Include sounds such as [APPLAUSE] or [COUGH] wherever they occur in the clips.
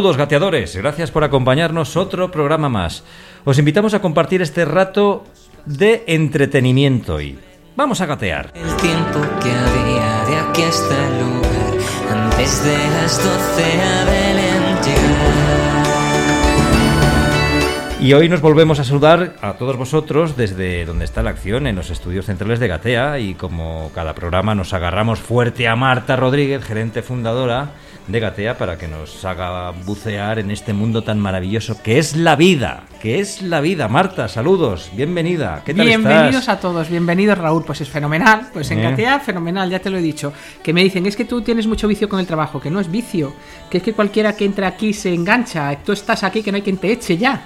Saludos gateadores, gracias por acompañarnos otro programa más. Os invitamos a compartir este rato de entretenimiento y vamos a gatear. El tiempo que había de aquí hasta el lugar Antes de las doce a Belén llegar Y hoy nos volvemos a saludar a todos vosotros desde donde está la acción, en los estudios centrales de Gatea. Y como cada programa nos agarramos fuerte a Marta Rodríguez, gerente fundadora de Gatea, para que nos haga bucear en este mundo tan maravilloso que es la vida. Que es la vida. Marta, saludos, bienvenida. ¿Qué tal Bienvenidos estás? a todos, bienvenidos Raúl, pues es fenomenal, pues en Eh. Gatea fenomenal, ya te lo he dicho, que me dicen, es que tú tienes mucho vicio con el trabajo, que no es vicio, que es que cualquiera que entre aquí se engancha, tú estás aquí que no hay quien te eche ya.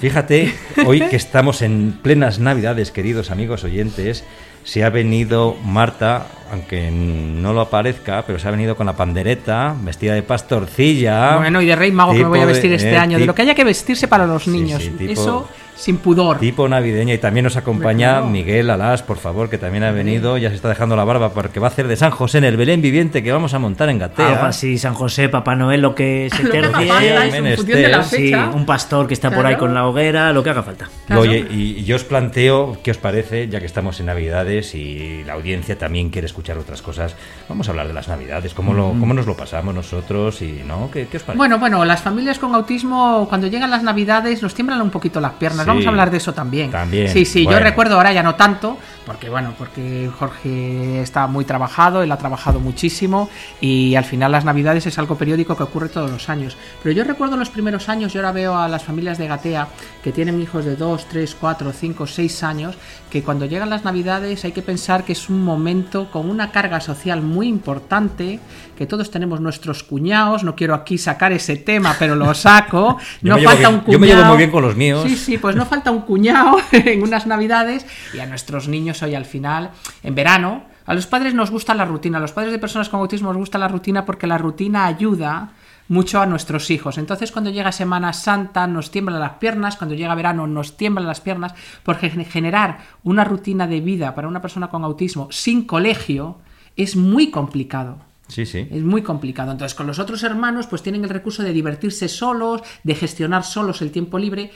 Fíjate, hoy que estamos en plenas Navidades, queridos amigos oyentes, se ha venido Marta, aunque no lo aparezca, pero se ha venido con la pandereta, vestida de pastorcilla. Bueno, y de rey mago que me voy a de- vestir este eh, año, de lo que haya que vestirse para los Sí, niños, sí, tipo- eso sin pudor. Tipo navideña y también nos acompaña Claro. Miguel Alás, por favor, que también ha venido, ya se está dejando la barba porque va a hacer de San José en el Belén viviente que vamos a montar en Gatea. Algo así, San José, Papá Noel, lo que [LAUGHS] se Lo que haga tercie. falta, es eso, en función de la menester, Sí, un pastor que está por ahí Claro. con la hoguera, lo que haga falta. Claro. Oye, y, y yo os planteo, ¿qué os parece? Ya que estamos en Navidades y la audiencia también quiere escuchar otras cosas, vamos a hablar de las Navidades, cómo, lo, cómo nos lo pasamos nosotros y, ¿no? ¿Qué, qué os parece? Bueno, bueno, las familias con autismo, cuando llegan las navidades, nos tiemblan un poquito las piernas. Sí. Vamos a hablar de eso también. También, Sí, sí, bueno. yo recuerdo ahora ya no tanto, porque bueno, porque Jorge está muy trabajado, él ha trabajado muchísimo y al final las navidades es algo periódico que ocurre todos los años. Pero yo recuerdo los primeros años, yo ahora veo a las familias de Gatea que tienen hijos de 2, 3, 4, 5, 6 años, que cuando llegan las navidades hay que pensar que es un momento con una carga social muy importante, que todos tenemos nuestros cuñados, no quiero aquí sacar ese tema, pero lo saco. [LAUGHS] No llevo falta un cuñado. yo me llevo muy bien con los míos. Sí, sí, pues no falta un cuñado [LAUGHS] en unas navidades y a nuestros niños hoy al final, en verano, a los padres nos gusta la rutina, a los padres de personas con autismo nos gusta la rutina porque la rutina ayuda mucho a nuestros hijos. Entonces cuando llega Semana Santa nos tiemblan las piernas, cuando llega verano nos tiemblan las piernas, porque gen- generar una rutina de vida para una persona con autismo sin colegio es muy complicado. sí, sí. Es muy complicado. Entonces, con los otros hermanos, pues tienen el recurso de divertirse solos, de gestionar solos el tiempo libre.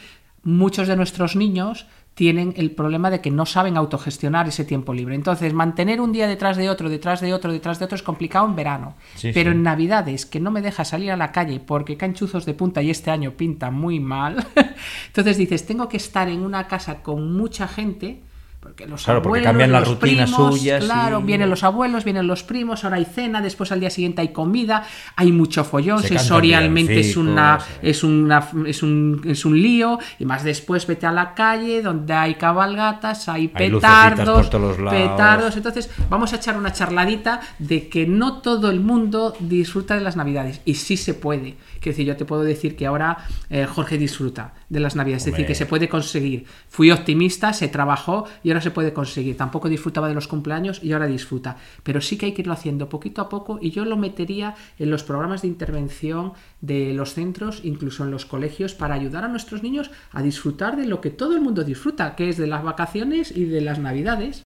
Muchos de nuestros niños tienen el problema de que no saben autogestionar ese tiempo libre. Entonces, mantener un día detrás de otro, detrás de otro, detrás de otro es complicado en verano. Sí, Pero sí. en Navidades, que no me deja salir a la calle porque caen chuzos de punta y este año pinta muy mal. [LAUGHS] Entonces dices, tengo que estar en una casa con mucha gente. Porque los Claro, porque abuelos, cambian las los rutinas primos, suyas Claro, y- vienen los abuelos, vienen los primos, ahora hay cena, después al día siguiente hay comida, hay mucho follón, Se sensorialmente es una, es una es un es un lío, y más después vete a la calle donde hay cabalgatas, hay Hay petardos, todos lados. petardos, entonces vamos a echar una charladita de que no todo el mundo disfruta de las navidades y sí se puede. Quiero decir, yo te puedo decir que ahora eh, Jorge disfruta de las navidades, es decir, que se puede conseguir. Fui optimista, se trabajó y ahora se puede conseguir. Tampoco disfrutaba de los cumpleaños y ahora disfruta. Pero sí que hay que irlo haciendo poquito a poco y yo lo metería en los programas de intervención de los centros, incluso en los colegios, para ayudar a nuestros niños a disfrutar de lo que todo el mundo disfruta, que es de las vacaciones y de las navidades.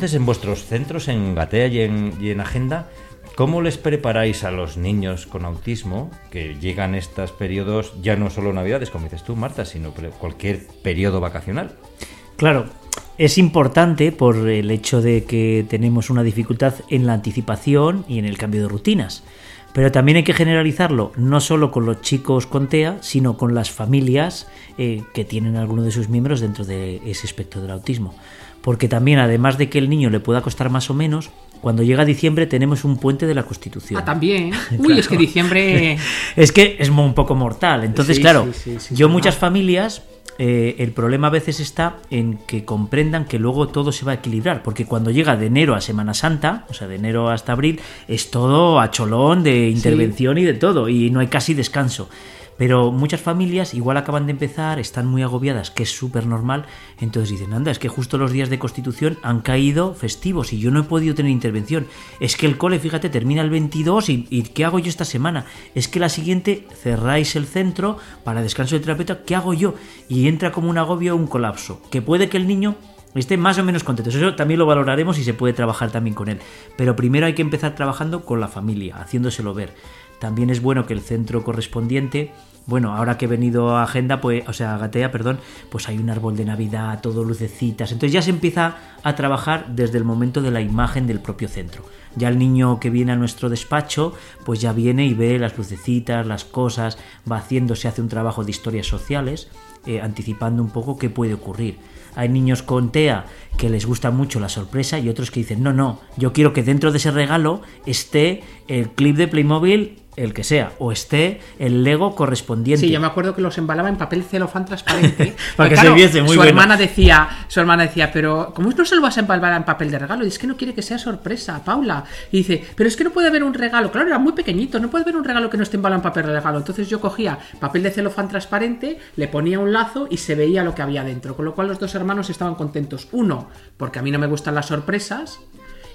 Entonces en vuestros centros, en Gatea y en, Agenda, ¿Cómo les preparáis a los niños con autismo que llegan estos periodos, ya no solo Navidades, como dices tú, Marta, sino cualquier periodo vacacional? Claro, es importante por el hecho de que tenemos una dificultad en la anticipación y en el cambio de rutinas. Pero también hay que generalizarlo, no solo con los chicos con TEA, sino con las familias eh, que tienen alguno de sus miembros dentro de ese espectro del autismo. Porque también, además de que el niño le pueda costar más o menos, cuando llega diciembre tenemos un puente de la Constitución. Ah, también. [LAUGHS] Uy, es que diciembre. [LAUGHS] Es que es un poco mortal. Entonces, Sí, claro, sí, sí, sí, yo muchas familias, eh, el problema a veces está en que comprendan que luego todo se va a equilibrar, porque cuando llega de enero a Semana Santa, o sea, de enero hasta abril, es todo a cholón de intervención y de todo, y no hay casi descanso. Pero muchas familias igual acaban de empezar, están muy agobiadas, que es súper normal, entonces dicen, anda, es que justo los días de constitución han caído festivos y yo no he podido tener intervención. Es que el cole, fíjate, termina el 22 y, ¿qué hago yo esta semana? Es que la siguiente cerráis el centro para descanso del terapeuta, ¿qué hago yo? Y entra como un agobio, un colapso, que puede que el niño esté más o menos contento. Eso también lo valoraremos y se puede trabajar también con él. Pero primero hay que empezar trabajando con la familia, haciéndoselo ver. También es bueno que el centro correspondiente, bueno, ahora que he venido a Agenda, pues, o sea, a Gatea, perdón, pues hay un árbol de Navidad, todo lucecitas. Entonces ya se empieza a trabajar desde el momento de la imagen del propio centro. Ya el niño que viene a nuestro despacho, pues ya viene y ve las lucecitas, las cosas, va haciendo, se hace un trabajo de historias sociales, eh, anticipando un poco qué puede ocurrir. Hay niños con TEA que les gusta mucho la sorpresa y otros que dicen, no, no, yo quiero que dentro de ese regalo esté el clip de Playmobil, el que sea, o esté el Lego correspondiente. Sí, yo me acuerdo que los embalaba en papel celofán transparente. [LAUGHS] Para que se viese, muy su bueno. hermana decía, su hermana decía, pero ¿cómo no se lo vas a embalvar en papel de regalo? Y es que no quiere que sea sorpresa, Paula. Y dice, pero es que no puede haber un regalo. Claro, era muy pequeñito, no puede haber un regalo que no esté embalado en papel de regalo. Entonces yo cogía papel de celofán transparente, le ponía un lazo y se veía lo que había dentro. Con lo cual los dos hermanos estaban contentos. Uno, porque a mí no me gustan las sorpresas.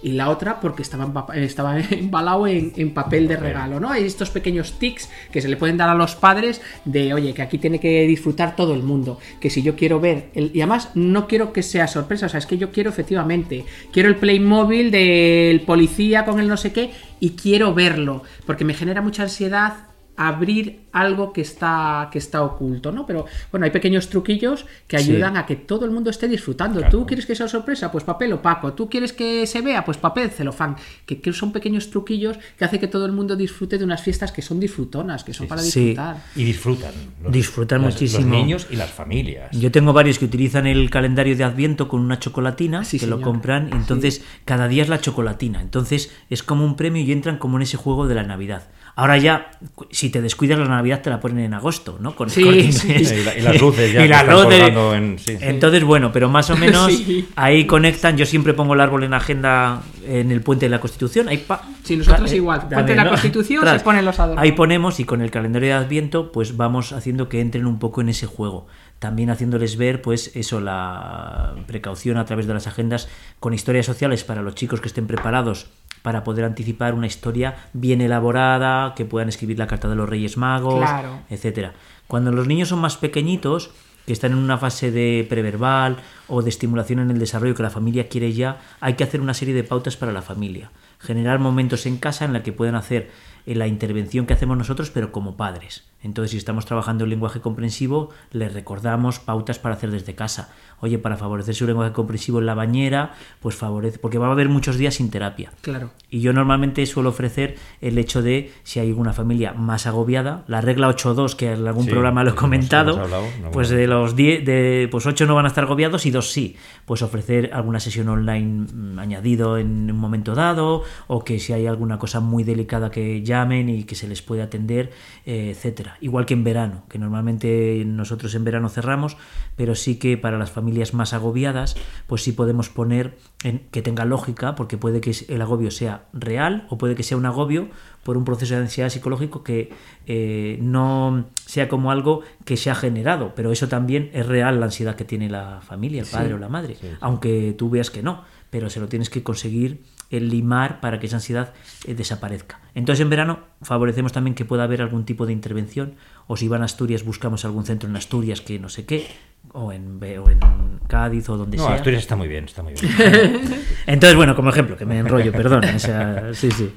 Y la otra porque estaba, estaba [LAUGHS] embalado en, en papel de regalo, ¿no? Hay estos pequeños tics que se le pueden dar a los padres de, oye, que aquí tiene que disfrutar todo el mundo, que si yo quiero ver, el- y además no quiero que sea sorpresa, o sea, es que yo quiero efectivamente, quiero el Playmobil del policía con el no sé qué y quiero verlo, porque me genera mucha ansiedad abrir algo que está que está oculto, ¿no? Pero bueno, hay pequeños truquillos que Sí. ayudan a que todo el mundo esté disfrutando. Claro. ¿Tú quieres que sea sorpresa? Pues papel opaco. ¿Tú quieres que se vea? Pues papel celofán. Que, que son pequeños truquillos que hace que todo el mundo disfrute de unas fiestas que son disfrutonas, que son para Sí. disfrutar. Y disfrutan. los- Disfrutan los- muchísimo. Los niños y las familias. Yo tengo varios que utilizan el calendario de Adviento con una chocolatina, Sí, que lo compran, y entonces cada día es la chocolatina. Entonces es como un premio y entran como en ese juego de la Navidad. Ahora ya, si te descuidas la Navidad te la ponen en agosto, ¿no? Con el Sí, sí. Inglés. Y la- y las luces [LAUGHS] ya Y las luces. en- sí. Entonces, bueno, pero más o [LAUGHS] menos Sí. ahí conectan. Yo siempre pongo el árbol en agenda en el puente de la Constitución. Ahí pa- Sí, nosotros eh, igual. Puente de la Constitución, se ponen los adornos. Ahí ponemos y con el calendario de Adviento pues vamos haciendo que entren un poco en ese juego. También haciéndoles ver pues eso, la precaución a través de las agendas con historias sociales para los chicos que estén preparados para poder anticipar una historia bien elaborada, que puedan escribir la carta de los Reyes Magos, Claro. etcétera. Cuando los niños son más pequeñitos, que están en una fase de preverbal o de estimulación en el desarrollo que la familia quiere ya, hay que hacer una serie de pautas para la familia. Generar momentos en casa en la que puedan hacer eh, la intervención que hacemos nosotros, pero como padres. Entonces, si estamos trabajando en lenguaje comprensivo, les recordamos pautas para hacer desde casa. Oye, para favorecer su lenguaje comprensivo en la bañera, pues favorece, porque va a haber muchos días sin terapia. Claro. Y yo normalmente suelo ofrecer el hecho de, si hay una familia más agobiada, la regla 8-2, que en algún Sí, programa lo he comentado, hemos hablado, no, pues de los 10, de, pues 8 no van a estar agobiados y 2 sí. Pues ofrecer alguna sesión online mm, añadido en un momento dado, o que si hay alguna cosa muy delicada que llamen y que se les puede atender, eh, Igual que en verano, que normalmente nosotros en verano cerramos, pero sí que para las familias más agobiadas, pues sí podemos poner en, que tenga lógica, porque puede que el agobio sea real o puede que sea un agobio por un proceso de ansiedad psicológico que eh, no sea como algo que se ha generado, pero eso también es real la ansiedad que tiene la familia, el padre o la madre, aunque tú veas que no, pero se lo tienes que conseguir el limar para que esa ansiedad eh, desaparezca. Entonces en verano favorecemos también que pueda haber algún tipo de intervención o si van a Asturias buscamos algún centro en Asturias que no sé qué o en, o en Cádiz o donde sea. No, Asturias está muy bien, está muy bien. [LAUGHS] Entonces bueno, como ejemplo, que me enrollo, perdón. [LAUGHS] Sí, sí.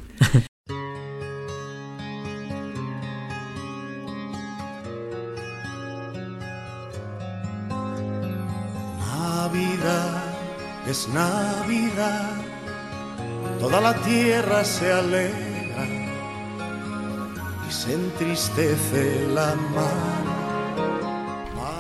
Navidad es Navidad toda la tierra se alegra y se entristece la mar.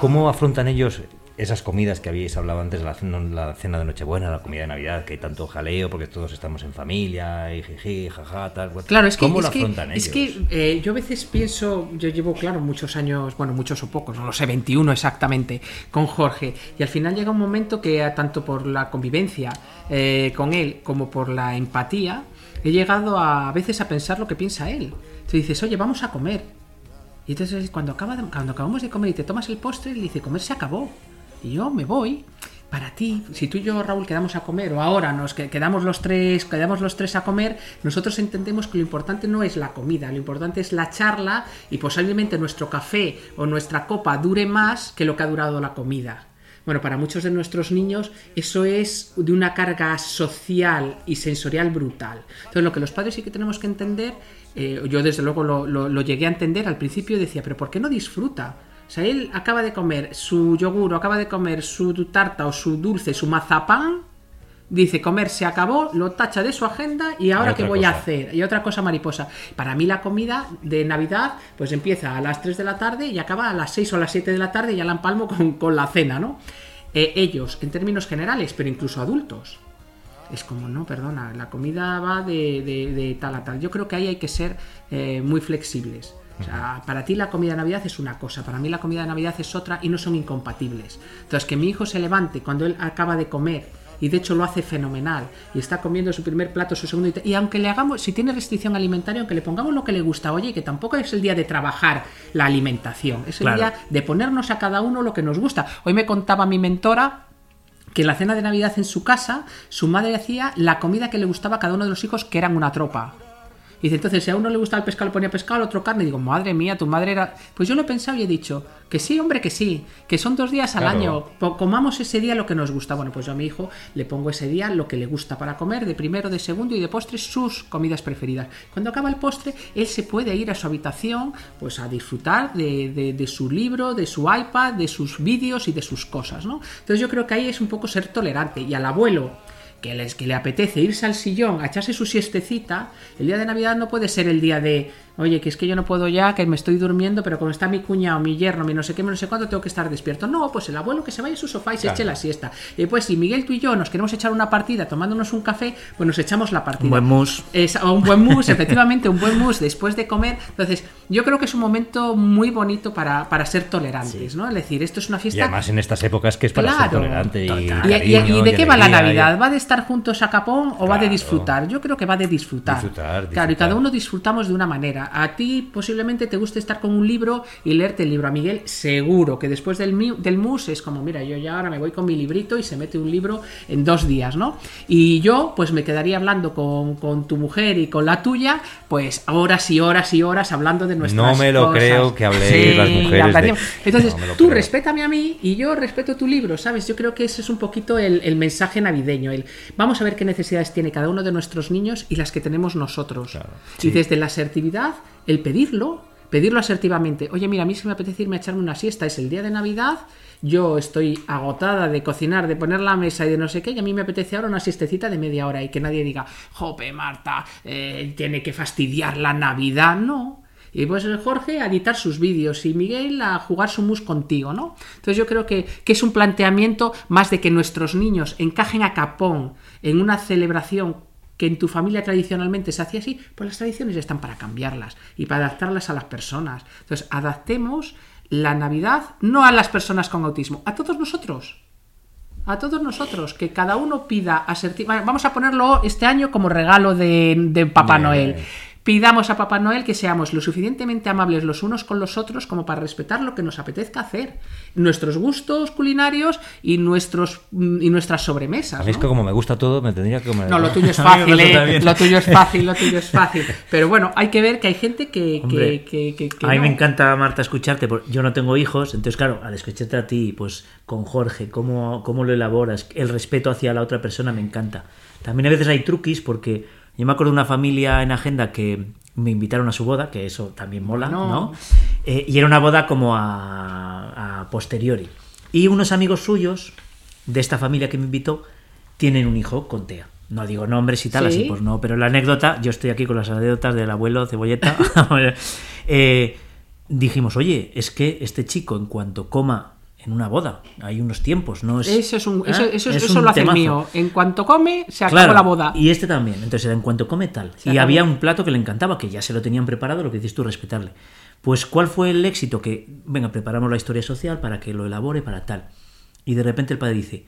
¿Cómo afrontan ellos esas comidas que habíais hablado antes, la cena, la cena de Nochebuena, la comida de Navidad, que hay tanto jaleo porque todos estamos en familia, y jiji, jaja, tal? Claro, es que, ¿Cómo es lo que, afrontan es ellos? que eh, yo a veces pienso, yo llevo, claro, muchos años, bueno, muchos o pocos, no lo sé, 21 exactamente, con Jorge, y al final llega un momento que tanto por la convivencia eh, con él como por la empatía, he llegado a, a veces a pensar lo que piensa él. Tú dices, oye, vamos a comer. Y entonces cuando, acaba de- cuando acabamos de comer y te tomas el postre, él dice, comer se acabó. Y yo me voy. Para ti, si tú y yo, Raúl, quedamos a comer, o ahora nos que- quedamos los tres, quedamos los tres a comer, nosotros entendemos que lo importante no es la comida, lo importante es la charla y posiblemente nuestro café o nuestra copa dure más que lo que ha durado la comida. Bueno, para muchos de nuestros niños eso es de una carga social y sensorial brutal. Entonces, lo que los padres sí que tenemos que entender, eh, yo desde luego lo- lo llegué a entender al principio, decía, pero ¿por qué no disfruta? O sea, él acaba de comer su yogur, o acaba de comer su tarta o su dulce, su mazapán, dice comer se acabó, lo tacha de su agenda y ahora qué voy a hacer. Y otra cosa mariposa. Para mí la comida de Navidad pues empieza a las 3 de la tarde y acaba a las 6 o a las 7 de la tarde y ya la empalmo con, con la cena, ¿no? Eh, ellos, en términos generales, pero incluso adultos. Es como, no, perdona, la comida va de, de- de tal a tal. Yo creo que ahí hay que ser eh, muy flexibles. O sea, para ti la comida de Navidad es una cosa, para mí la comida de Navidad es otra y no son incompatibles. Entonces, que mi hijo se levante cuando él acaba de comer y de hecho lo hace fenomenal y está comiendo su primer plato, su segundo y, y aunque le hagamos, si tiene restricción alimentaria, aunque le pongamos lo que le gusta, oye, que tampoco es el día de trabajar la alimentación, es el Claro. día de ponernos a cada uno lo que nos gusta. Hoy me contaba mi mentora que en la cena de Navidad en su casa, su madre hacía la comida que le gustaba a cada uno de los hijos, que eran una tropa. Y dice, entonces, si a uno le gustaba el pescado, le ponía pescado, al otro carne. Y digo, madre mía, tu madre era. Pues yo lo he pensado y he dicho, que sí, hombre, que sí, que son dos días al Claro. año. Comamos ese día lo que nos gusta. Bueno, pues yo a mi hijo le pongo ese día lo que le gusta para comer, de primero, de segundo y de postre, sus comidas preferidas. Cuando acaba el postre, él se puede ir a su habitación, pues a disfrutar de, de- de su libro, de su iPad, de sus vídeos y de sus cosas, ¿no? Entonces yo creo que ahí es un poco ser tolerante. Y al abuelo que, les, que le apetece irse al sillón a echarse su siestecita, el día de Navidad no puede ser el día de, oye, que es que yo no puedo ya, que me estoy durmiendo, pero como está mi cuñado, mi yerno, mi no sé qué, mi no sé cuánto, tengo que estar despierto. No, pues el abuelo que se vaya a su sofá y se eche la siesta. Y pues si Miguel, tú y yo nos queremos echar una partida tomándonos un café, pues nos echamos la partida. Un buen mus. Es- o un buen mus, [LAUGHS] efectivamente, un buen mus después de comer. Entonces, yo creo que es un momento muy bonito para, para ser tolerantes, ¿no? Es decir, esto es una Y fiesta además en estas épocas que es para ser tolerante y, ¿Y, y- cariño y de qué va la Navidad? ¿Va de estar juntos a capón o va de disfrutar? Yo creo que va de disfrutar. Disfrutar, Claro, y cada uno disfrutamos de una manera. A ti posiblemente te guste estar con un libro y leerte el libro. A Miguel seguro que después del, del mus es como, mira, yo ya ahora me voy con mi librito y se mete un libro en dos días, ¿no? Y yo pues me quedaría hablando con, con tu mujer y con la tuya, pues horas y horas y horas hablando de nuestras No me lo cosas. creo que habléis las mujeres de- Entonces, No tú creo. respétame a mí y yo respeto tu libro, ¿sabes? Yo creo que ese es un poquito el, el mensaje navideño. El, vamos a ver qué necesidades tiene cada uno de nuestros niños y las que tenemos nosotros. Y desde la asertividad, el pedirlo, pedirlo asertivamente. Oye, mira, a mí se me apetece irme a echarme una siesta, es el día de Navidad. Yo estoy agotada de cocinar, de poner la mesa y de no sé qué, y a mí me apetece ahora una siestecita de media hora y que nadie diga, jope, Marta, eh, tiene que fastidiar la Navidad. No, y pues Jorge a editar sus vídeos y Miguel a jugar su mus contigo, ¿no? Entonces yo creo que, que es un planteamiento más de que nuestros niños encajen a capón en una celebración que en tu familia tradicionalmente se hacía así, pues las tradiciones están para cambiarlas y para adaptarlas a las personas. Entonces adaptemos la Navidad no a las personas con autismo, a todos nosotros a todos nosotros, que cada uno pida asertiva. Vamos a ponerlo este año como regalo de, de Papá Bien. Noel. Pidamos a Papá Noel que seamos lo suficientemente amables los unos con los otros como para respetar lo que nos apetezca hacer, nuestros gustos culinarios y nuestros mm, y nuestras sobremesas. Mí es ¿no? que como me gusta todo, me tendría que comer. No, lo tuyo es [LAUGHS] fácil, ¿eh? Lo tuyo es [LAUGHS] fácil, lo tuyo es fácil. Pero bueno, hay que ver que hay gente que. que- Hombre, que- que- que a mí no. me encanta, Marta, escucharte. porque Yo no tengo hijos, entonces, claro, al escucharte a ti, pues con Jorge, cómo, cómo lo elaboras, el respeto hacia la otra persona me encanta. También a veces hay truquis, porque yo me acuerdo de una familia en agenda que me invitaron a su boda, que eso también mola, No. ¿no? Eh, y era una boda como a, a posteriori. Y unos amigos suyos de esta familia que me invitó tienen un hijo con TEA. No digo nombres y tal, Sí. así pues no, pero la anécdota, yo estoy aquí con las anécdotas del abuelo Cebolleta. [LAUGHS] Eh, dijimos, oye, es que este chico en cuanto coma en una boda, hay unos tiempos, ¿no? Es, Eso, es un, eso, ¿eh? eso, Es eso un lo hace el mío. En cuanto come, se acabó Claro, la boda. Y este también. Entonces era en cuanto come tal. Se y acabó. había un plato que le encantaba, que ya se lo tenían preparado, lo que dices tú, respetarle. Pues, ¿cuál fue el éxito? Que, venga, preparamos la historia social para que lo elabore, para tal. Y de repente el padre dice,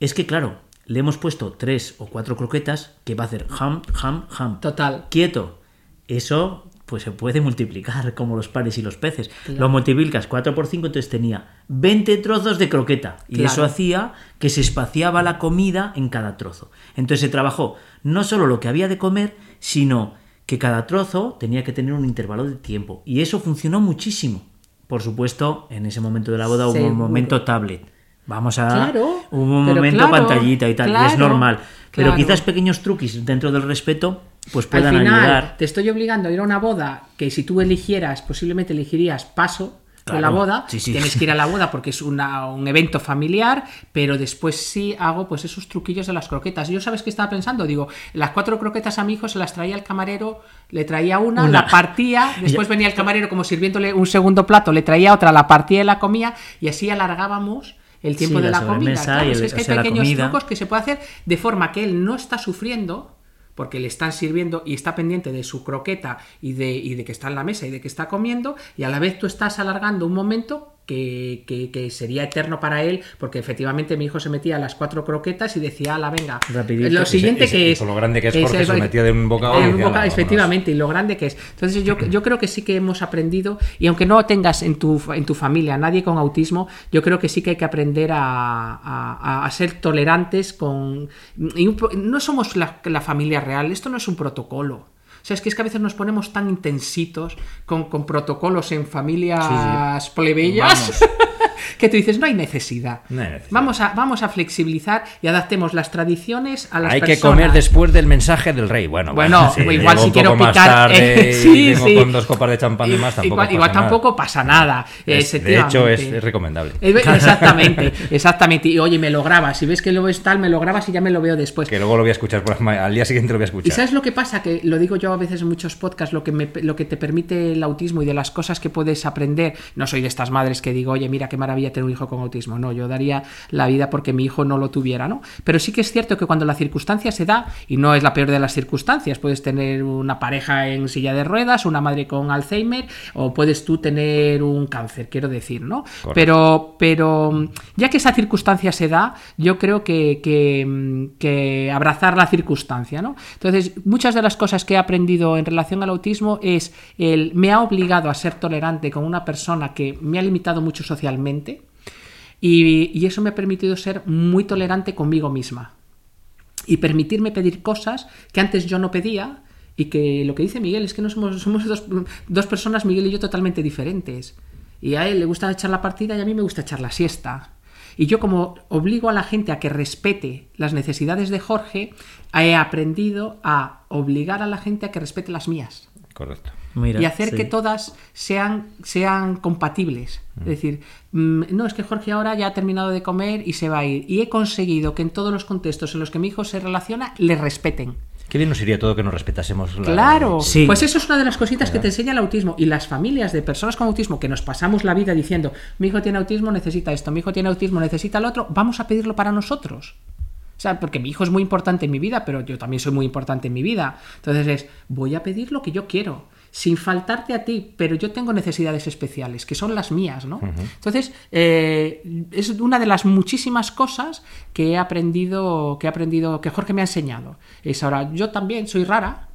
es que claro, le hemos puesto tres o cuatro croquetas que va a hacer ham, ham, ham. Total. Quieto. Eso pues se puede multiplicar como los panes y los peces. Lo multiplicas 4 por 5, entonces tenía 20 trozos de croqueta. Y Claro. eso hacía que se espaciaba la comida en cada trozo. Entonces se trabajó no solo lo que había de comer, sino que cada trozo tenía que tener un intervalo de tiempo. Y eso funcionó muchísimo. Por supuesto, en ese momento de la boda hubo un momento tablet. Vamos a. Claro, hubo un momento pantallita y tal. y es normal. Pero quizás pequeños truquis dentro del respeto, pues puedan Al final, ayudar. te estoy obligando a ir a una boda que si tú eligieras, posiblemente elegirías paso con la boda. sí, sí. Tienes que ir a la boda porque es una- un evento familiar, pero después sí hago pues esos truquillos de las croquetas. Yo sabes qué estaba pensando, digo, las cuatro croquetas a mi hijo se las traía el camarero, le traía una, Una. la partía, [LAUGHS] después venía el camarero como sirviéndole un segundo plato, le traía otra, la partía y la comía, y así alargábamos el tiempo Sí, de la la, comida. Claro, y es el- que es que hay pequeños trucos que se puede hacer de forma que él no está sufriendo porque le están sirviendo y está pendiente de su croqueta y de, y de que está en la mesa y de que está comiendo y a la vez tú estás alargando un momento que, que- que sería eterno para él porque efectivamente mi hijo se metía a las cuatro croquetas y decía, la venga, Rapidito. lo siguiente y se- que es... lo grande que es ese- Jorge, se metía de un bocado de un bocado, efectivamente, y lo grande que es. Entonces yo, yo creo que sí que hemos aprendido, y aunque no tengas en tu, en tu familia nadie con autismo, yo creo que sí que hay que aprender a, a- a ser tolerantes con... y un no somos la, la familia real, esto no es un protocolo. O sea, es que es que a veces nos ponemos tan intensitos con, con protocolos en familias plebeyas que tú dices, no hay necesidad. No hay necesidad. Vamos, a, vamos a flexibilizar y adaptemos las tradiciones a las Hay que comer después del mensaje del rey. Bueno, Bueno, sí, igual llego si quiero picar, tarde eh, [LAUGHS] y sí, sí. con dos copas de champán de más, tampoco igual, pasa igual tampoco pasa nada. Es- de hecho, es, es recomendable. Eh, Exactamente, exactamente. Y oye, me lo grabas. Si ves que lo ves tal, me lo grabas y ya me lo veo después. Que luego lo voy a escuchar por la ma- al día siguiente lo voy a ¿Y escuchar. sabes lo que pasa? Que lo digo yo a veces en muchos podcasts, lo que, me- lo que te permite el autismo y de las cosas que puedes aprender. No soy de estas madres que digo, oye, mira qué maravilla tener un hijo con autismo. No, yo daría la vida porque mi hijo no lo tuviera, ¿no? Pero sí que es cierto que cuando la circunstancia se da, y no es la peor de las circunstancias, puedes tener una pareja en silla de ruedas, una madre con Alzheimer, o puedes tú tener un cáncer, quiero decir, ¿no? Correcto. Pero, pero ya que esa circunstancia se da, yo creo que, que, que abrazar la circunstancia, ¿no? Entonces, muchas de las cosas que he aprendido en relación al autismo es el me ha obligado a ser tolerante con una persona que me ha limitado mucho socialmente y, y eso me ha permitido ser muy tolerante conmigo misma y permitirme pedir cosas que antes yo no pedía y que lo que dice Miguel es que no somos, somos dos, dos personas, Miguel y yo, totalmente diferentes. Y a él le gusta echar la partida y a mí me gusta echar la siesta. Y yo como obligo a la gente a que respete las necesidades de Jorge, he aprendido a obligar a la gente a que respete las mías Correcto. Mira, y hacer sí. que todas sean, sean compatibles. Es decir, mm, no, es que Jorge ahora ya ha terminado de comer y se va a ir. Y he conseguido que en todos los contextos en los que mi hijo se relaciona, le respeten. Qué bien nos iría todo que nos respetásemos. la- Claro, Sí. pues eso es una de las cositas que te enseña el autismo. Y las familias de personas con autismo que nos pasamos la vida diciendo, mi hijo tiene autismo, necesita esto, mi hijo tiene autismo, necesita lo otro, vamos a pedirlo para nosotros. O sea, porque mi hijo es muy importante en mi vida, pero yo también soy muy importante en mi vida. Entonces es, voy a pedir lo que yo quiero, sin faltarte a ti, pero yo tengo necesidades especiales, que son las mías, ¿no? Entonces, eh, es una de las muchísimas cosas que he aprendido, que he aprendido, que Jorge me ha enseñado. Es ahora, yo también soy rara,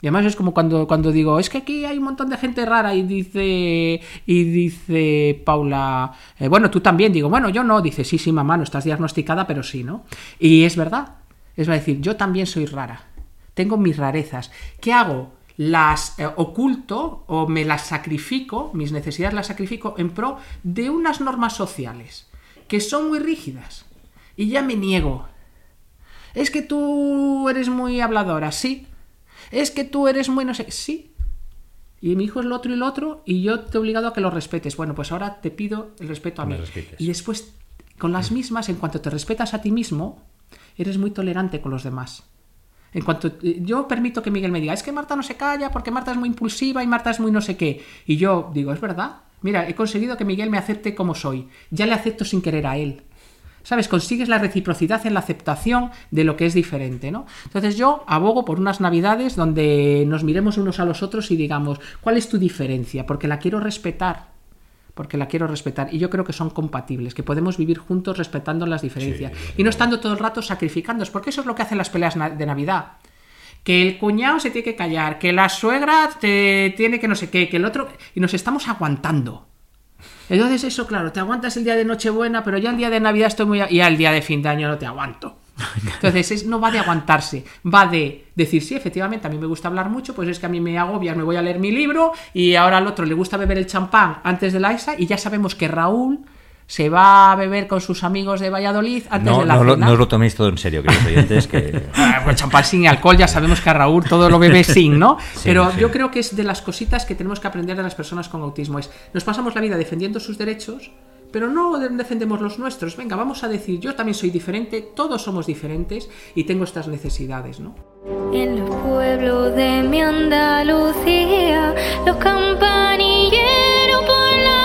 y además es como cuando, cuando digo, es que aquí hay un montón de gente rara y dice, y dice Paula, eh, bueno, tú también, digo, bueno, yo no, dice, sí, sí, mamá, no estás diagnosticada, pero sí, ¿no? Y es verdad, es decir, yo también soy rara, tengo mis rarezas. ¿Qué hago? Las eh, oculto o me las sacrifico, mis necesidades las sacrifico en pro de unas normas sociales que son muy rígidas. Y ya me niego. Es que tú eres muy habladora, sí. Es que tú eres muy no sé, sí. Y mi hijo es lo otro y lo otro, y yo te he obligado a que lo respetes. Bueno, pues ahora te pido el respeto a Me mí. respetes. Y después con las mismas, en cuanto te respetas a ti mismo, eres muy tolerante con los demás. En cuanto yo permito que Miguel me diga, es que Marta no se calla porque Marta es muy impulsiva y Marta es muy no sé qué. Y yo digo, es verdad. Mira, he conseguido que Miguel me acepte como soy. Ya le acepto sin querer a él. ¿Sabes? Consigues la reciprocidad en la aceptación de lo que es diferente, ¿no? Entonces yo abogo por unas navidades donde nos miremos unos a los otros y digamos, ¿cuál es tu diferencia? Porque la quiero respetar. Porque la quiero respetar. Y yo creo que son compatibles, que podemos vivir juntos respetando las diferencias. y no estando todo el rato sacrificándonos, porque eso es lo que hacen las peleas de Navidad. Que el cuñado se tiene que callar, que la suegra te tiene que no sé qué, que el otro. Y nos estamos aguantando. Entonces, eso, claro, te aguantas el día de Nochebuena, pero ya el día de Navidad estoy muy. Y ya el día de fin de año no te aguanto. Entonces, es- no va de aguantarse, va de decir, sí, efectivamente, a mí me gusta hablar mucho, pues es que a mí me agobia, me voy a leer mi libro, y ahora al otro le gusta beber el champán antes de la ISA, y ya sabemos que Raúl se va a beber con sus amigos de Valladolid antes No, de la no, lo- no os lo toméis todo en serio, queridos oyentes, que... [LAUGHS] Ah, pues champán sin alcohol, ya sabemos que a Raúl todo lo bebe [LAUGHS] sin, ¿no? Sí, Pero sí. yo creo que es de las cositas que tenemos que aprender de las personas con autismo. Es, nos pasamos la vida defendiendo sus derechos, pero no de- defendemos los nuestros. Venga, vamos a decir, yo también soy diferente, todos somos diferentes y tengo estas necesidades, ¿no? En los pueblos de mi Andalucía, los campanilleros por la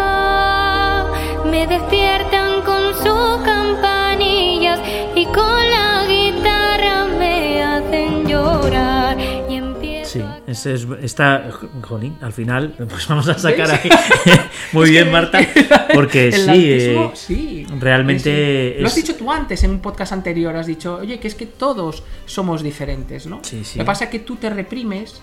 madrugada me despiertan ese es, está, jolín, al final, [LAUGHS] pues vamos a sacar ahí. [LAUGHS] Muy bien, Marta, porque El sí, eh, sí, realmente sí. Lo has dicho tú antes en un podcast anterior, has dicho, oye, que es que todos somos diferentes, ¿no? Sí, sí. Lo que pasa es que tú te reprimes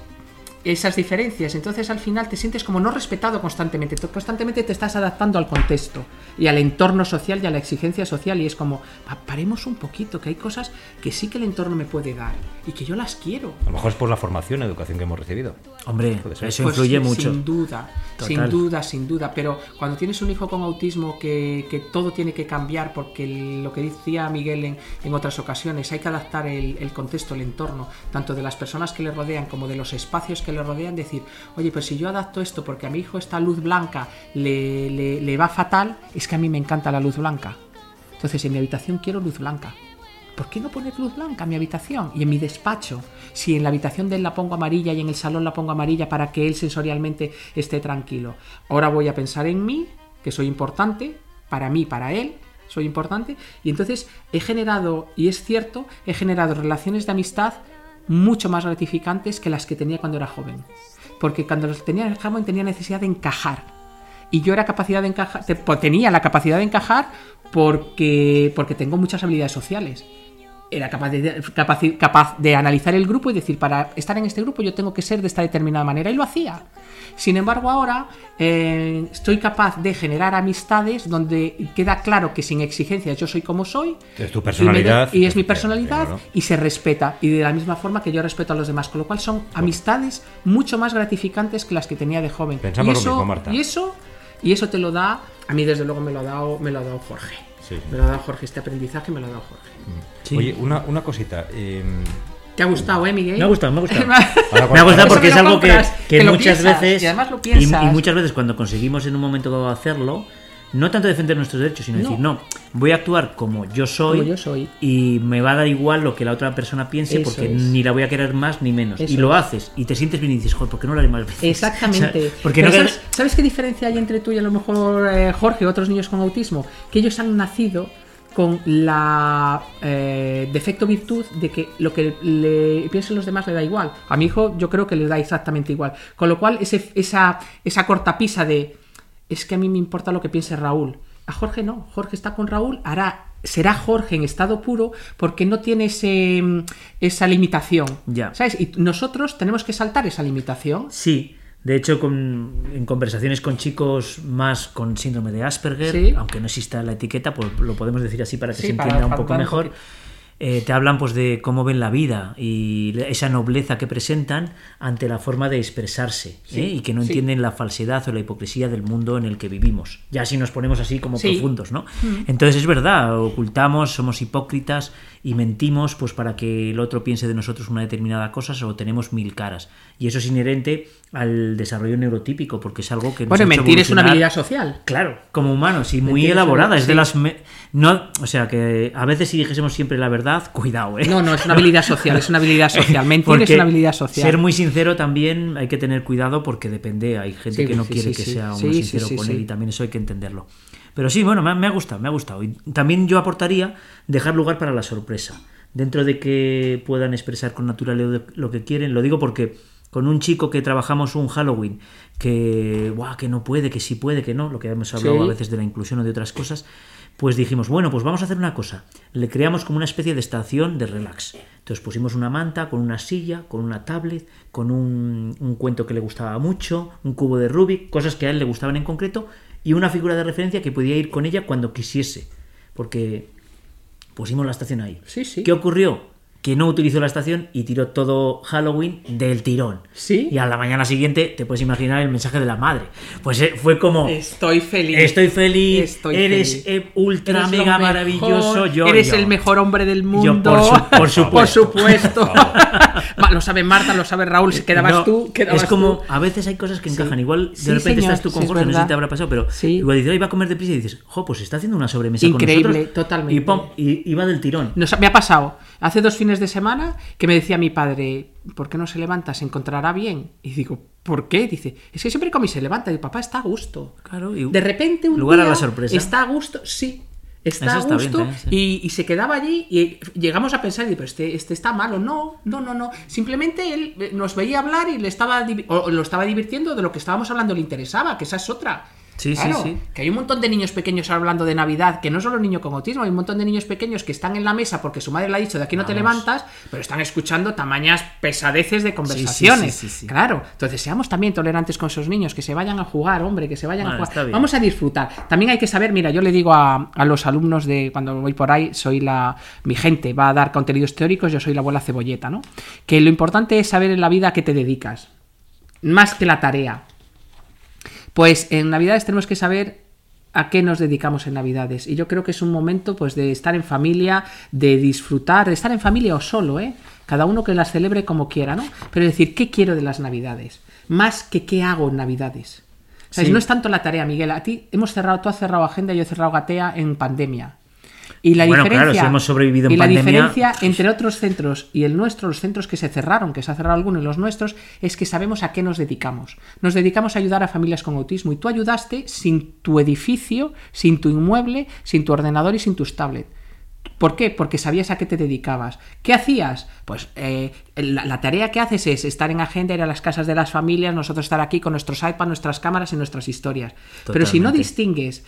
esas diferencias, entonces al final te sientes como no respetado constantemente, constantemente te estás adaptando al contexto y al entorno social y a la exigencia social y es como, pa- paremos un poquito, que hay cosas que sí que el entorno me puede dar y que yo las quiero. A lo mejor es por la formación, educación que hemos recibido. hombre, eso Pues influye sí, mucho. Sin duda, Total. sin duda, sin duda. Pero cuando tienes un hijo con autismo que, que todo tiene que cambiar, porque el- lo que decía Miguel en, en otras ocasiones, hay que adaptar el, el contexto, el entorno, tanto de las personas que le rodean como de los espacios que le rodean, decir, oye, pues si yo adapto esto porque a mi hijo esta luz blanca le, le- le va fatal, es que a mí me encanta la luz blanca. Entonces en mi habitación quiero luz blanca. ¿Por qué no poner luz blanca en mi habitación y en mi despacho? Si en la habitación de él la pongo amarilla y en el salón la pongo amarilla para que él sensorialmente esté tranquilo. Ahora voy a pensar en mí, que soy importante, para mí, para él, soy importante. Y entonces he generado, y es cierto, he generado relaciones de amistad mucho más gratificantes que las que tenía cuando era joven. Porque cuando los tenía joven tenía necesidad de encajar y yo era capacidad de encajar, pues, tenía la capacidad de encajar porque, porque tengo muchas habilidades sociales. Era capaz de, capaci- capaz de analizar el grupo y decir, para estar en este grupo yo tengo que ser de esta determinada manera, y lo hacía. Sin embargo, ahora eh, estoy capaz de generar amistades donde queda claro que sin exigencias yo soy como soy. Es tu y me- personalidad. Y, es mi personalidad y se respeta. Y de la misma forma que yo respeto a los demás. Con lo cual son amistades mucho más gratificantes que las que tenía de joven. Pensamos y lo eso, mismo, Marta. Y eso, y eso te lo da, a mí desde luego me lo ha dado, me lo ha dado Jorge. Sí. Me lo ha dado Jorge, este aprendizaje me lo ha dado Jorge. Sí. Oye, una, una cosita. eh, ¿Te ha gustado, eh, Miguel? Me ha gustado, me ha gustado. [LAUGHS] Ahora, Me ha gustado porque que es algo que, compras, que muchas piensas, veces y además lo y- piensas. y muchas veces cuando conseguimos en un momento dado hacerlo no tanto defender nuestros derechos sino No. decir no voy a actuar como yo soy Como yo soy. y me va a dar igual lo que la otra persona piense Eso porque es. ni la voy a querer más ni menos Eso y lo es. haces y te sientes bien y dices joder ¿por qué no lo haré más veces? Exactamente. [LAUGHS] O sea, porque no ¿sabes, sabes qué diferencia hay entre tú y a lo mejor eh, Jorge o otros niños con autismo? Que ellos han nacido con la eh, defecto virtud de que lo que le piensen los demás le da igual. A mi hijo yo creo que le da exactamente igual. Con lo cual ese, esa, esa cortapisa de es que a mí me importa lo que piense Raúl. A Jorge no. Jorge está con Raúl, hará será Jorge en estado puro porque no tiene ese, mm, esa limitación. Ya. ¿Sabes? Y nosotros tenemos que saltar esa limitación. Sí, de hecho, con- en conversaciones con chicos más con síndrome de Asperger, Sí. aunque no exista la etiqueta, pues lo podemos decir así para que Sí, se para entienda un poco mejor. Eh, te hablan pues de cómo ven la vida y esa nobleza que presentan ante la forma de expresarse ¿eh? y que no sí. entienden la falsedad o la hipocresía del mundo en el que vivimos. Ya si nos ponemos así como Sí. profundos, ¿no? Entonces es verdad, ocultamos, somos hipócritas y mentimos pues para que el otro piense de nosotros una determinada cosa o tenemos mil caras. Y eso es inherente al desarrollo neurotípico porque es algo que Bueno, mentir es una habilidad social. Claro, como humanos y muy Mentir es elaborada. una- Es de las. me- No, o sea que a veces si dijésemos siempre la verdad, cuidado, ¿eh? No, no, es una habilidad social, es una habilidad social. [LAUGHS] Mentir es una habilidad social. Ser muy sincero también hay que tener cuidado porque depende. Hay gente Sí, que no sí, quiere sí, que sea uno sí, sincero con él y también eso hay que entenderlo. Pero sí, bueno, me ha, me ha gustado, me ha gustado. Y también yo aportaría dejar lugar para la sorpresa. Dentro de que puedan expresar con naturalidad lo que quieren, lo digo porque con un chico que trabajamos un Halloween que, guau, que no puede, que sí puede, que no, lo que hemos hablado Sí. a veces de la inclusión o de otras cosas, pues dijimos, bueno, pues vamos a hacer una cosa. Le creamos como una especie de estación de relax. Entonces pusimos una manta con una silla, con una tablet, con un, un cuento que le gustaba mucho, un cubo de Rubik, cosas que a él le gustaban en concreto, y una figura de referencia que podía ir con ella cuando quisiese. Porque pusimos la estación ahí. Sí, sí. ¿Qué ocurrió? Que no utilizó la estación y tiró todo Halloween del tirón. Sí. Y a la mañana siguiente te puedes imaginar el mensaje de la madre. Pues eh, fue como... Estoy feliz. Estoy feliz, Estoy eres feliz. eh, ultra Eres mega maravilloso. Yo, eres yo. el mejor hombre del Yo, mundo. por su- por supuesto. [LAUGHS] Por supuesto. [LAUGHS] [LAUGHS] Lo sabe Marta, lo sabe Raúl. Si quedabas No, tú, quedabas es como tú. a veces hay cosas que Sí. encajan igual de Sí, repente señor, estás tú con sí, es Jorge no sé si te habrá pasado pero igual dices "Ay, va a comer deprisa y dices jo pues está haciendo una sobremesa Increíble, con nosotros totalmente. y pum y, y va del tirón Nos- me ha pasado hace dos fines de semana que me decía mi padre, ¿por qué no se levanta? ¿Se encontrará bien? Y digo, ¿por qué? Dice, es que siempre como se levanta. Y papá está a gusto. Claro, y- De repente un lugar a la sorpresa. está a gusto, sí. Está a bien gusto sí. y, y se quedaba allí y llegamos a pensar, pero este, este está malo. No, no, no, no. Simplemente él eh, nos veía hablar y le estaba o lo estaba divirtiendo de lo que estábamos hablando le interesaba, que esa es otra. Sí, sí, Claro, sí. Que hay un montón de niños pequeños hablando de Navidad, que no solo niños con autismo, hay un montón de niños pequeños que están en la mesa porque su madre le ha dicho de aquí no te levantas, pero están escuchando tamañas pesadeces de conversaciones. sí, sí, sí. Claro, entonces seamos también tolerantes con esos niños, que se vayan a jugar, hombre, que se vayan a jugar. Vamos a disfrutar. También hay que saber, mira, yo le digo a, a los alumnos de cuando voy por ahí, soy la mi gente, va a dar contenidos teóricos, yo soy la abuela cebolleta, ¿no? Que lo importante es saber en la vida a qué te dedicas, más que la tarea. Pues en Navidades tenemos que saber a qué nos dedicamos en Navidades. Y yo creo que es un momento pues de estar en familia, de disfrutar, de estar en familia o solo, ¿eh? Cada uno que las celebre como quiera, ¿no? Pero es decir, ¿qué quiero de las Navidades? Más que qué hago en Navidades. Sí. No es tanto la tarea, Miguel. A ti hemos cerrado, tú has cerrado agenda, yo he cerrado Gatea en pandemia. Y la Bueno, diferencia, claro, si hemos sobrevivido en y la pandemia, diferencia entre otros centros y el nuestro, los centros que se cerraron, que se ha cerrado alguno y los nuestros, es que sabemos a qué nos dedicamos. Nos dedicamos a ayudar a familias con autismo y tú ayudaste sin tu edificio, sin tu inmueble, sin tu ordenador y sin tus tablets. ¿Por qué? Porque sabías a qué te dedicabas. ¿Qué hacías? Pues eh, la, la tarea que haces es estar en agenda, ir a las casas de las familias, nosotros estar aquí con nuestros iPads, nuestras cámaras y nuestras historias. Pero si no distingues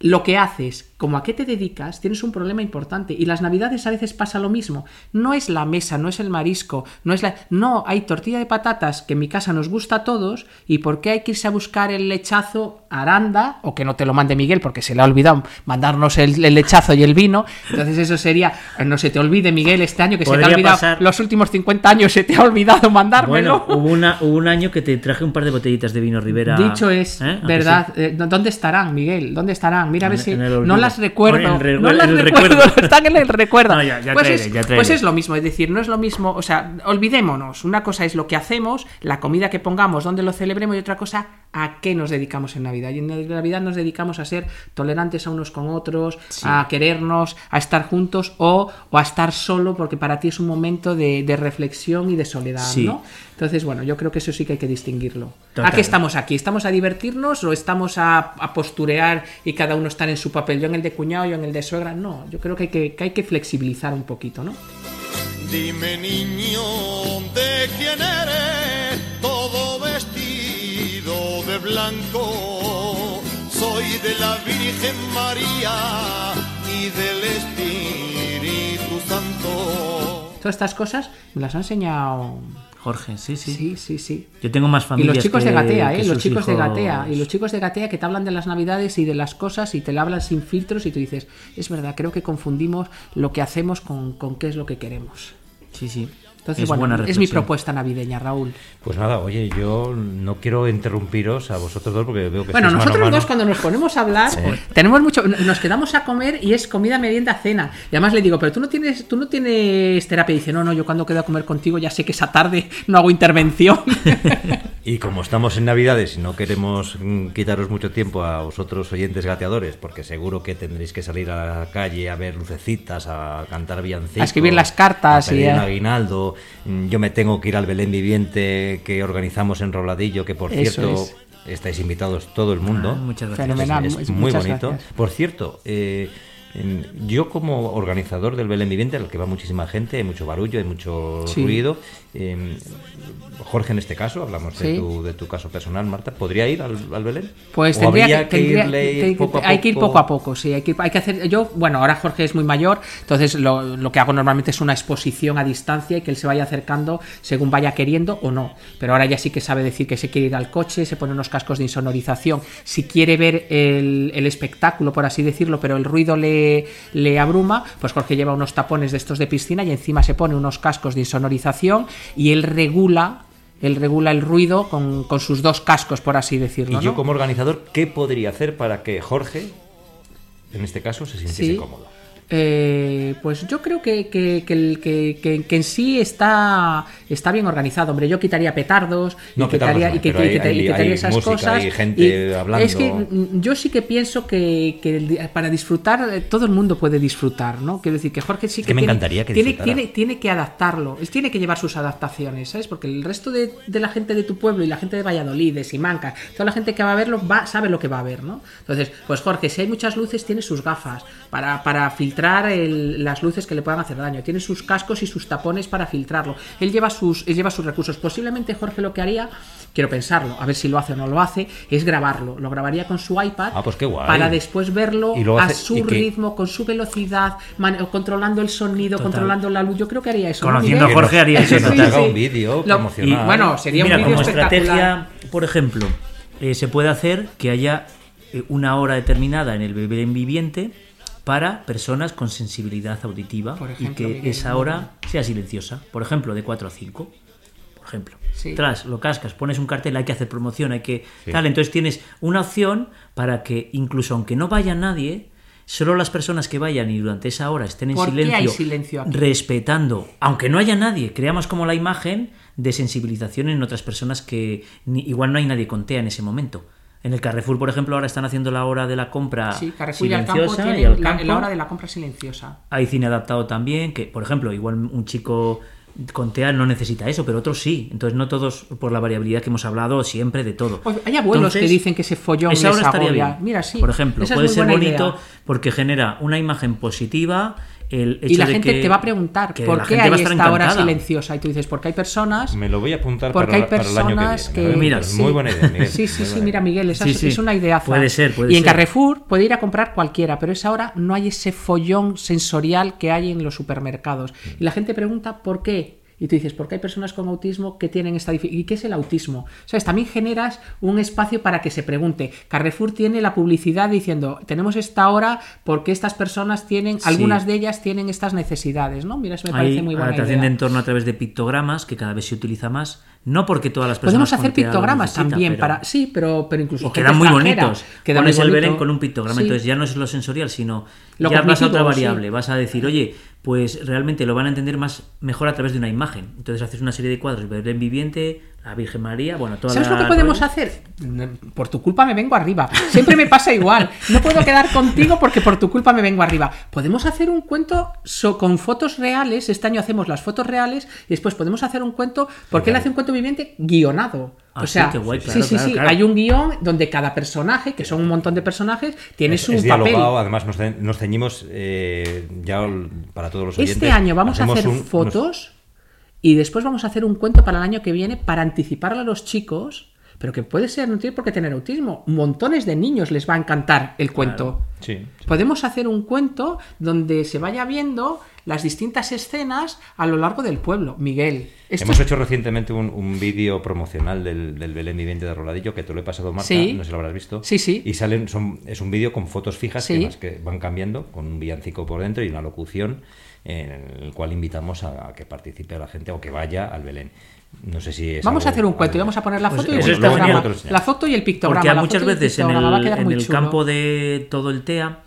lo que haces, como a qué te dedicas, tienes un problema importante. Y las navidades a veces pasa lo mismo. No es la mesa, no es el marisco, no es la. No, hay tortilla de patatas que en mi casa nos gusta a todos. ¿Y por qué hay que irse a buscar el lechazo Aranda? O que no te lo mande Miguel porque se le ha olvidado mandarnos el, el lechazo y el vino. Entonces eso sería. No se te olvide, Miguel, este año que se te ha olvidado. pasar- Los últimos 50 años se te ha olvidado mandármelo. bueno hubo, una, hubo un año que te traje un par de botellitas de vino Rivera Dicho es, ¿Eh? ¿A que ¿verdad? sí? Eh, ¿Dónde estarán, Miguel? ¿Dónde estarán? Mira a ver si. No las recuerdo. Re- no las recuerdo. recuerdo. Están en el [LAUGHS] recuerdo. No, ya- ya pues, traeré, es, ya traeré. pues es lo mismo. Es decir, no es lo mismo. O sea, olvidémonos. Una cosa es lo que hacemos, la comida que pongamos, dónde lo celebremos, y otra cosa, a qué nos dedicamos en Navidad. Y en Navidad nos dedicamos a ser tolerantes a unos con otros, a querernos, a estar juntos o, o a estar solo, porque para ti es un momento de, de reflexión y de soledad, Sí. ¿no? Entonces, bueno, yo creo que eso sí que hay que distinguirlo. ¿A qué estamos aquí? ¿Estamos a divertirnos o estamos a, a posturear y cada uno estar en su papel? Yo en el de cuñado, yo en el de suegra. No, yo creo que hay que, que hay que flexibilizar un poquito, ¿no? Dime niño, ¿de quién eres? Todo vestido de blanco. Soy de la Virgen María y del Espíritu Santo. Todas estas cosas me las ha enseñado Jorge, sí, sí. Sí, sí, sí. Yo tengo más Y familias los chicos que- de Gatea, ¿eh? Los chicos de Gatea. Y los chicos de Gatea que te hablan de las navidades y de las cosas y te la hablan sin filtros y tú dices, es verdad, creo que confundimos lo que hacemos con, con qué es lo que queremos. Sí, sí. Entonces, Es bueno, buena es mi propuesta navideña, Raúl. Pues nada, oye, yo no quiero interrumpiros a vosotros dos porque veo que Bueno, mano nosotros mano. dos cuando nos ponemos a hablar, tenemos mucho, nos quedamos a comer y es comida, merienda, cena. Y además le digo, pero tú no tienes, tú no tienes terapia. Y dice, no, no, yo cuando quedo a comer contigo ya sé que esa tarde no hago intervención. [LAUGHS] Y como estamos en Navidades y no queremos mm, quitaros mucho tiempo a vosotros oyentes gateadores, porque seguro que tendréis que salir a la calle a ver lucecitas, a cantar villancicos, A escribir las cartas a pedir y a- un aguinaldo. Mm, Yo me tengo que ir al Belén Viviente que organizamos en Robladillo, que por Eso cierto es. estáis invitados todo el mundo. Ah, muchas gracias. Fenomenal. Es, mu- muy bonito. gracias. Por cierto, eh, en- yo como organizador del Belén Viviente, al que va muchísima gente, hay mucho barullo, hay mucho Sí. ruido. Eh, Jorge, en este caso, hablamos de, tu, de tu caso personal, Marta, ¿podría ir al, al Belén? Pues ¿O tendría habría que, tendría- irle te- poco a hay que ir poco? poco a poco, sí, hay que, hay que hacer, yo, bueno, ahora Jorge es muy mayor, entonces lo, lo que hago normalmente es una exposición a distancia y que él se vaya acercando según vaya queriendo o no, pero ahora ya sí que sabe decir que se quiere ir al coche, se pone unos cascos de insonorización, si quiere ver el, el espectáculo, por así decirlo, pero el ruido le, le abruma, pues Jorge lleva unos tapones de estos de piscina y encima se pone unos cascos de insonorización y él regula él regula el ruido con, con sus dos cascos, por así decirlo. Y yo ¿no? como organizador, ¿qué podría hacer para que Jorge, en este caso, se sintiese Sí. cómodo? Eh, pues yo creo que, que- que que- en sí está, está bien organizado. Hombre, yo quitaría petardos y No, petardos quitaría, y pero y hay- y hay- quitaría hay esas música, cosas. hay gente Y hablando. Es que mm, yo sí que pienso que, para disfrutar, eh, todo el mundo puede disfrutar, ¿no? Quiero decir que Jorge sí Es que, que me tiene, encantaría que tiene, tiene, tiene que adaptarlo. Él tiene que llevar sus adaptaciones, ¿sabes? Porque el resto de, de la gente de tu pueblo y la gente de Valladolid, de Simancas, toda la gente que va a verlo va, sabe lo que va a ver, ¿no? Entonces, pues Jorge, si hay muchas luces, tiene sus gafas para, para filtrar el- las luces que le puedan hacer daño. Tiene sus cascos y sus tapones para filtrarlo. Él lleva sus, él lleva sus recursos. Posiblemente Jorge lo que haría, quiero pensarlo, a ver si lo hace o no lo hace, es grabarlo. Lo grabaría con su iPad Ah, pues qué guay. para después verlo Y lo a su y que- ritmo, con su velocidad, man- controlando el sonido, Total. controlando la luz. Yo creo que haría eso. ¿no, Conociendo a Jorge haría eso, total. haga un vídeo promocional. y, bueno, sería Mira, un vídeo como espectacular. estrategia, por ejemplo, eh, se puede hacer que haya eh, una hora determinada en el Belén viviente para personas con sensibilidad auditiva Por y que Miguel, esa hora sea silenciosa. Por ejemplo, de 4 a 5. Por ejemplo. Sí. Tras, lo cascas, pones un cartel, hay que hacer promoción, hay que... Sí. Tal, entonces tienes una opción para que incluso aunque no vaya nadie, solo las personas que vayan y durante esa hora estén en ¿Por qué silencio, hay silencio aquí? respetando, aunque no haya nadie, creamos como la imagen de sensibilización en otras personas que ni- igual no hay nadie con TEA en ese momento. En el Carrefour, por ejemplo, ahora están haciendo la hora de la compra Sí, Carrefour y al campo silenciosa y al la, campo. la hora de la compra silenciosa. Hay cine adaptado también, que por ejemplo, igual un chico con TEA no necesita eso, pero otros sí. Entonces no todos, por la variabilidad que hemos hablado siempre de todo. Pues hay abuelos Entonces, que dicen que ese follón esa hora les estaría bien. Mira, sí. Por ejemplo, esa puede ser bonito idea. porque genera una imagen positiva. El hecho Y la de gente que- te va a preguntar por qué hay esta hora silenciosa. Y tú dices, porque hay personas. Me lo voy a apuntar Porque para, hay para el año que personas viene. que. Mira, Es sí. muy buena idea, Miguel. Sí, sí, muy sí, mira. Miguel, esa Sí, es, sí. es una idea. Puede ser, puede y en ser. Carrefour puede ir a comprar cualquiera, pero esa hora no hay ese follón sensorial que hay en los supermercados. Y la gente pregunta por qué. Y tú dices, porque hay personas con autismo que tienen esta dificultad. ¿Y qué es el autismo? ¿Sabes? También generas un espacio para que se pregunte. Carrefour tiene la publicidad diciendo, tenemos esta hora porque estas personas tienen, Sí. algunas de ellas tienen estas necesidades, ¿no? Mira, eso me parece Hay muy buena adaptación idea. de entorno a través de pictogramas, que cada vez se utiliza más. No porque todas las personas. Podemos hacer pictogramas también pero- para sí pero pero incluso quedan muy bonitos. Queda Pones muy el. Belén con un pictograma. Sí. Entonces ya no es lo sensorial, sino Lo ya vas a otra sí. variable. Vas a decir, oye, pues realmente lo van a entender más mejor a través de una imagen. Entonces haces una serie de cuadros, Belén viviente, la Virgen María, bueno, toda ¿Sabes la lo que podemos hacer? Por tu culpa me vengo arriba. Siempre me pasa igual. No puedo quedar contigo porque por tu culpa me vengo arriba. Podemos hacer un cuento so- con fotos reales. Este año hacemos las fotos reales y después podemos hacer un cuento porque él hace un cuento viviente guionado. Ah, o sí, sea, qué guay, sí, claro, sí, claro, sí. claro. Hay un guion donde cada personaje, que son un montón de personajes, tiene Es, su es papel. dialogado, además nos, ce- nos ceñimos eh, ya para todos los oyentes. Este año vamos a hacer un- fotos y después vamos a hacer un cuento para el año que viene para anticiparle a los chicos pero que puede ser, no tiene por qué tener autismo. Montones de niños les va a encantar el cuento. Sí. Podemos hacer un cuento donde se vaya viendo las distintas escenas a lo largo del pueblo. Miguel, esto Hemos hecho recientemente un, un vídeo promocional del, del Belén Viviente de Roladillo que te lo he pasado, Marta, Sí. no sé si lo habrás visto. Sí, sí. Y salen, son, es un vídeo con fotos fijas que, además que van cambiando, con un villancico por dentro y una locución en el cual invitamos a, a que participe la gente o que vaya al Belén. No sé si es Vamos a hacer un cuento y vamos a poner la Pues foto y el pictograma. genial. La foto y el pictograma. Porque muchas veces en el, en campo de todo el TEA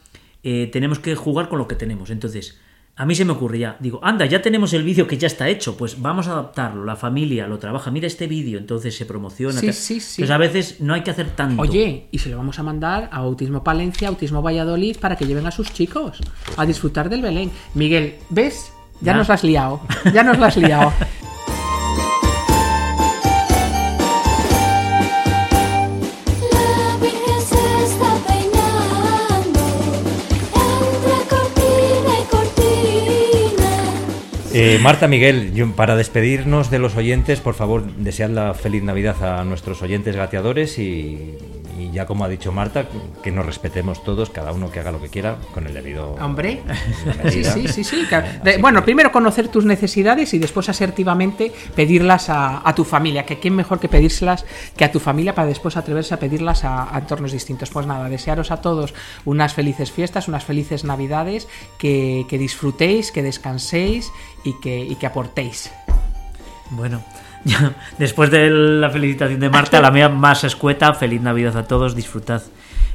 eh, tenemos que jugar con lo que tenemos. Entonces, a mí se me ocurre ya, digo, anda, ya tenemos el vídeo que ya está hecho, pues vamos a adaptarlo, la familia lo trabaja, mira este vídeo, entonces se promociona. Sí, sí, sí. Entonces a veces no hay que hacer tanto. Oye, y se lo vamos a mandar a Autismo Palencia, Autismo Valladolid, para que lleven a sus chicos a disfrutar del Belén. Miguel, ¿ves? Ya Ya. nos la has liado. Ya nos la has liado. [LAUGHS] Eh, Marta, Miguel, yo- para despedirnos de los oyentes, por favor, desead la feliz Navidad a nuestros oyentes gateadores y, y ya como ha dicho Marta, que nos respetemos todos, cada uno que haga lo que quiera, con el debido... Hombre. [LAUGHS] Sí, sí, sí, sí. de- bueno, que- primero conocer tus necesidades y después asertivamente pedirlas a, a tu familia. Que quién mejor que pedírselas que a tu familia para después atreverse a pedirlas a, a entornos distintos. Pues nada, desearos a todos unas felices fiestas, unas felices navidades, que, que disfrutéis, que descanséis y que, y que aportéis. Bueno, después de la felicitación de Marta, la mía más escueta, feliz Navidad a todos, disfrutad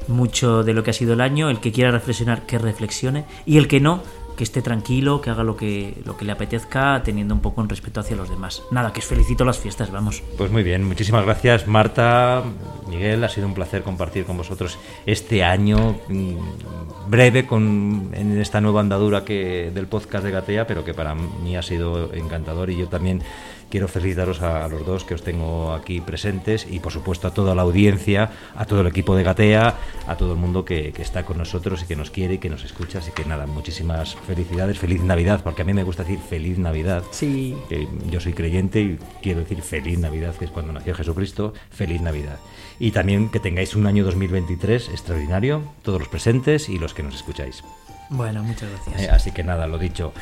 mucho de lo que ha sido el año, el que quiera reflexionar, que reflexione, y el que no, que esté tranquilo, que haga lo que, lo que le apetezca, teniendo un poco en respeto hacia los demás. Nada, que os felicito las fiestas, vamos. Pues muy bien, muchísimas gracias Marta, Miguel, ha sido un placer compartir con vosotros este año mm, breve con, en esta nueva andadura que, del podcast de Gatea, pero que para mí ha sido encantador y yo también quiero felicitaros a, a los dos que os tengo aquí presentes y por supuesto a toda la audiencia, a todo el equipo de Gatea, a todo el mundo que, que está con nosotros y que nos quiere y que nos escucha, así que nada, muchísimas felicidades, feliz Navidad, porque a mí me gusta decir feliz Navidad Sí. que yo soy creyente y quiero decir feliz Navidad, que es cuando nació Jesucristo, feliz Navidad. Y también que tengáis un año 2023 extraordinario, todos los presentes y los que nos escucháis. Bueno, muchas gracias. Eh, así que nada, lo dicho.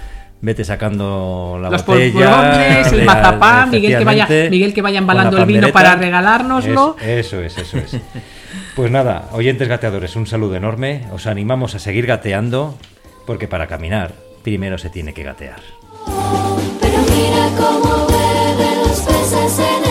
Vete sacando la Los botella. el de- mazapán, Miguel que vaya, Miguel que vaya embalando el vino para regalárnoslo. Es- eso es, eso es. Pues nada, oyentes gateadores, un saludo enorme. Os animamos a seguir gateando, porque para caminar primero se tiene que gatear. Pero mira cómo beben los peces en